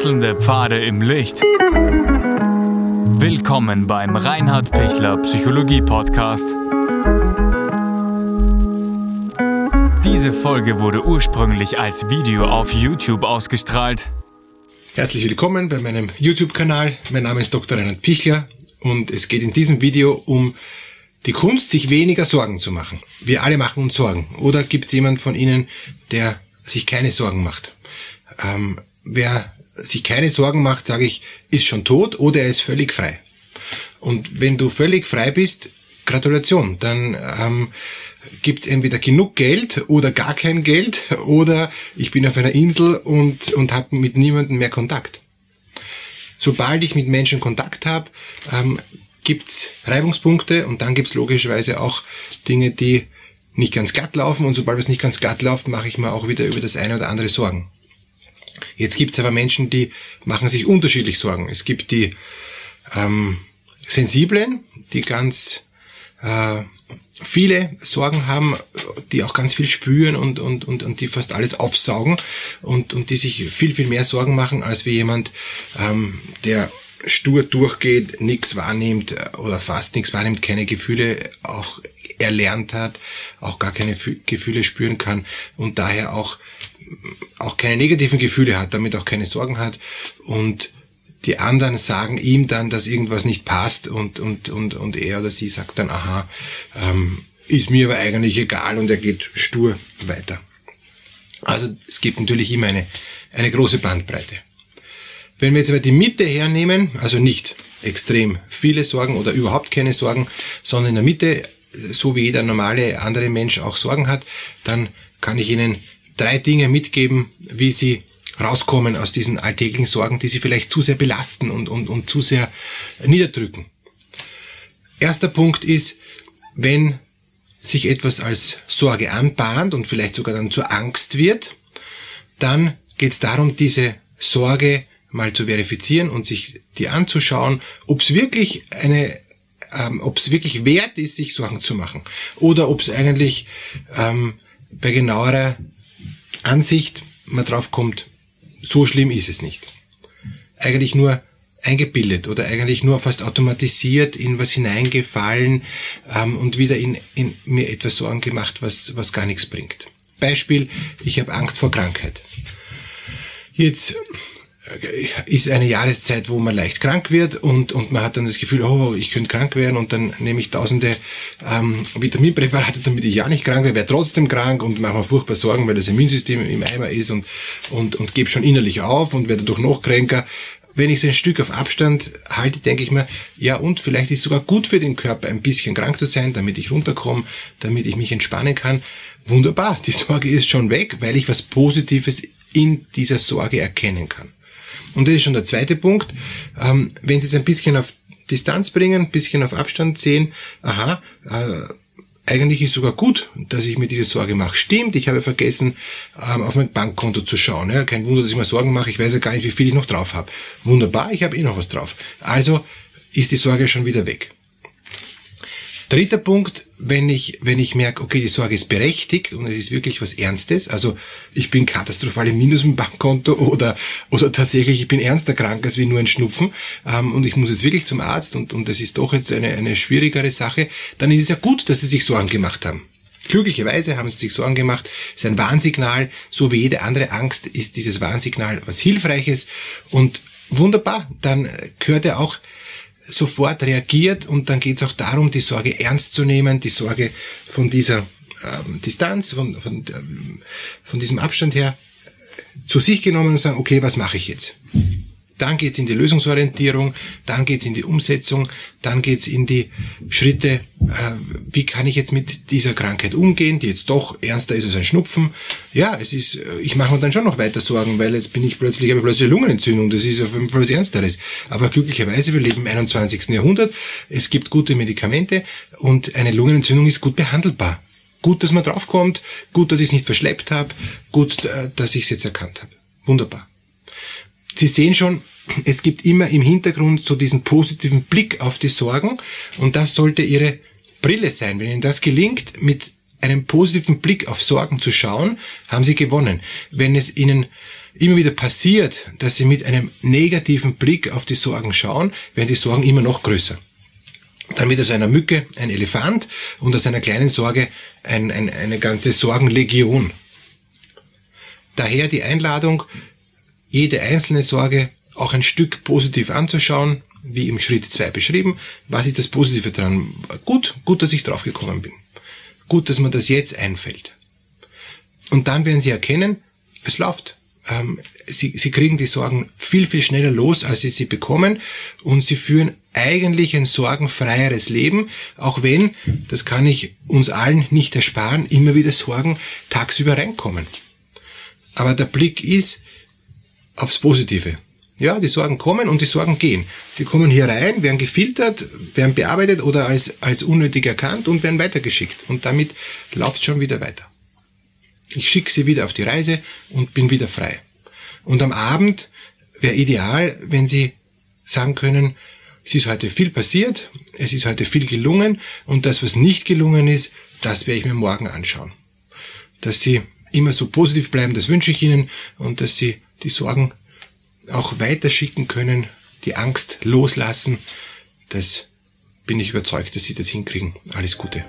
Wechselnde Pfade im Licht. Willkommen beim Reinhard Pichler Psychologie Podcast. Diese Folge wurde ursprünglich als Video auf YouTube ausgestrahlt. Herzlich willkommen bei meinem YouTube-Kanal. Mein Name ist Dr. Reinhard Pichler und es geht in diesem Video um die Kunst, sich weniger Sorgen zu machen. Wir alle machen uns Sorgen. Oder gibt es jemand von Ihnen, der sich keine Sorgen macht? Ähm, wer sich keine Sorgen macht, sage ich, ist schon tot oder er ist völlig frei. Und wenn du völlig frei bist, Gratulation, dann ähm, gibt es entweder genug Geld oder gar kein Geld oder ich bin auf einer Insel und, und habe mit niemandem mehr Kontakt. Sobald ich mit Menschen Kontakt habe, ähm, gibt's Reibungspunkte und dann gibt's logischerweise auch Dinge, die nicht ganz glatt laufen und sobald es nicht ganz glatt läuft, mache ich mir auch wieder über das eine oder andere Sorgen. Jetzt gibt es aber Menschen, die machen sich unterschiedlich Sorgen. Es gibt die ähm, Sensiblen, die ganz äh, viele Sorgen haben, die auch ganz viel spüren und, und, und, und die fast alles aufsaugen und, und die sich viel, viel mehr Sorgen machen, als wie jemand, ähm, der stur durchgeht, nichts wahrnimmt oder fast nichts wahrnimmt, keine Gefühle auch erlernt hat, auch gar keine Gefühle spüren kann und daher auch auch keine negativen Gefühle hat, damit auch keine Sorgen hat und die anderen sagen ihm dann, dass irgendwas nicht passt und, und, und, und er oder sie sagt dann, aha, ähm, ist mir aber eigentlich egal und er geht stur weiter. Also es gibt natürlich immer eine, eine große Bandbreite. Wenn wir jetzt aber die Mitte hernehmen, also nicht extrem viele Sorgen oder überhaupt keine Sorgen, sondern in der Mitte, so wie jeder normale andere Mensch auch Sorgen hat, dann kann ich Ihnen drei Dinge mitgeben, wie Sie rauskommen aus diesen alltäglichen Sorgen, die Sie vielleicht zu sehr belasten und, und, und zu sehr niederdrücken. Erster Punkt ist, wenn sich etwas als Sorge anbahnt und vielleicht sogar dann zur Angst wird, dann geht es darum, diese Sorge mal zu verifizieren und sich die anzuschauen, ob es wirklich eine, ähm, ob es wirklich wert ist, sich Sorgen zu machen, oder ob es eigentlich ähm, bei genauerer Ansicht man drauf kommt, so schlimm ist es nicht. Eigentlich nur eingebildet oder eigentlich nur fast automatisiert in was hineingefallen ähm, und wieder in, in mir etwas Sorgen gemacht, was, was gar nichts bringt. Beispiel, ich habe Angst vor Krankheit. Jetzt ist eine Jahreszeit, wo man leicht krank wird und, und man hat dann das Gefühl, oh, ich könnte krank werden und dann nehme ich tausende ähm, Vitaminpräparate, damit ich ja nicht krank werde, werde trotzdem krank und mache mir furchtbar Sorgen, weil das Immunsystem im Eimer ist und, und, und gebe schon innerlich auf und werde dadurch noch kränker. Wenn ich so ein Stück auf Abstand halte, denke ich mir, ja und vielleicht ist sogar gut für den Körper, ein bisschen krank zu sein, damit ich runterkomme, damit ich mich entspannen kann. Wunderbar, die Sorge ist schon weg, weil ich was Positives in dieser Sorge erkennen kann. Und das ist schon der zweite Punkt. Ähm, wenn Sie es ein bisschen auf Distanz bringen, ein bisschen auf Abstand sehen, aha, äh, eigentlich ist sogar gut, dass ich mir diese Sorge mache. Stimmt, ich habe vergessen, ähm, auf mein Bankkonto zu schauen. Ja, kein Wunder, dass ich mir Sorgen mache. Ich weiß ja gar nicht, wie viel ich noch drauf habe. Wunderbar, ich habe eh noch was drauf. Also ist die Sorge schon wieder weg. Dritter Punkt, wenn ich, wenn ich merke, okay, die Sorge ist berechtigt und es ist wirklich was Ernstes, also ich bin katastrophal im Minus im Bankkonto oder, oder tatsächlich ich bin ernster krank als wie nur ein Schnupfen ähm, und ich muss jetzt wirklich zum Arzt und, und das ist doch jetzt eine, eine schwierigere Sache, dann ist es ja gut, dass Sie sich Sorgen gemacht haben. Glücklicherweise haben sie sich Sorgen gemacht. Es ist ein Warnsignal. So wie jede andere Angst ist dieses Warnsignal was Hilfreiches. Und wunderbar, dann gehört ja auch sofort reagiert und dann geht es auch darum, die Sorge ernst zu nehmen, die Sorge von dieser ähm, Distanz, von, von, ähm, von diesem Abstand her zu sich genommen und sagen, okay, was mache ich jetzt? Dann geht's in die Lösungsorientierung, dann geht's in die Umsetzung, dann geht's in die Schritte, äh, wie kann ich jetzt mit dieser Krankheit umgehen, die jetzt doch ernster ist als ein Schnupfen. Ja, es ist, äh, ich mache mir dann schon noch weiter Sorgen, weil jetzt bin ich plötzlich, habe plötzlich Lungenentzündung, das ist auf jeden Fall was Ernsteres. Aber glücklicherweise, wir leben im 21. Jahrhundert, es gibt gute Medikamente und eine Lungenentzündung ist gut behandelbar. Gut, dass man draufkommt, gut, dass ich es nicht verschleppt habe, gut, äh, dass ich es jetzt erkannt habe. Wunderbar. Sie sehen schon, es gibt immer im Hintergrund so diesen positiven Blick auf die Sorgen und das sollte Ihre Brille sein. Wenn Ihnen das gelingt, mit einem positiven Blick auf Sorgen zu schauen, haben Sie gewonnen. Wenn es Ihnen immer wieder passiert, dass Sie mit einem negativen Blick auf die Sorgen schauen, werden die Sorgen immer noch größer. Dann wird aus einer Mücke ein Elefant und aus einer kleinen Sorge ein, ein, eine ganze Sorgenlegion. Daher die Einladung, jede einzelne Sorge auch ein Stück positiv anzuschauen, wie im Schritt 2 beschrieben. Was ist das Positive dran? Gut, gut, dass ich draufgekommen bin. Gut, dass mir das jetzt einfällt. Und dann werden Sie erkennen, es läuft. Ähm, Sie, Sie kriegen die Sorgen viel, viel schneller los, als Sie sie bekommen. Und Sie führen eigentlich ein sorgenfreieres Leben, auch wenn, das kann ich uns allen nicht ersparen, immer wieder Sorgen tagsüber reinkommen. Aber der Blick ist aufs Positive. Ja, die Sorgen kommen und die Sorgen gehen. Sie kommen hier rein, werden gefiltert, werden bearbeitet oder als, als unnötig erkannt und werden weitergeschickt. Und damit läuft schon wieder weiter. Ich schicke sie wieder auf die Reise und bin wieder frei. Und am Abend wäre ideal, wenn Sie sagen können, es ist heute viel passiert, es ist heute viel gelungen und das, was nicht gelungen ist, das werde ich mir morgen anschauen. Dass Sie immer so positiv bleiben, das wünsche ich Ihnen und dass Sie die Sorgen auch weiterschicken können, die Angst loslassen, das bin ich überzeugt, dass Sie das hinkriegen. Alles Gute.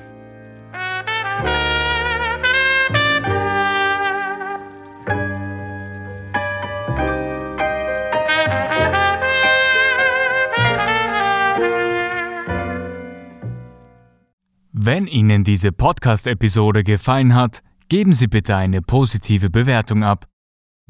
Wenn Ihnen diese Podcast-Episode gefallen hat, geben Sie bitte eine positive Bewertung ab.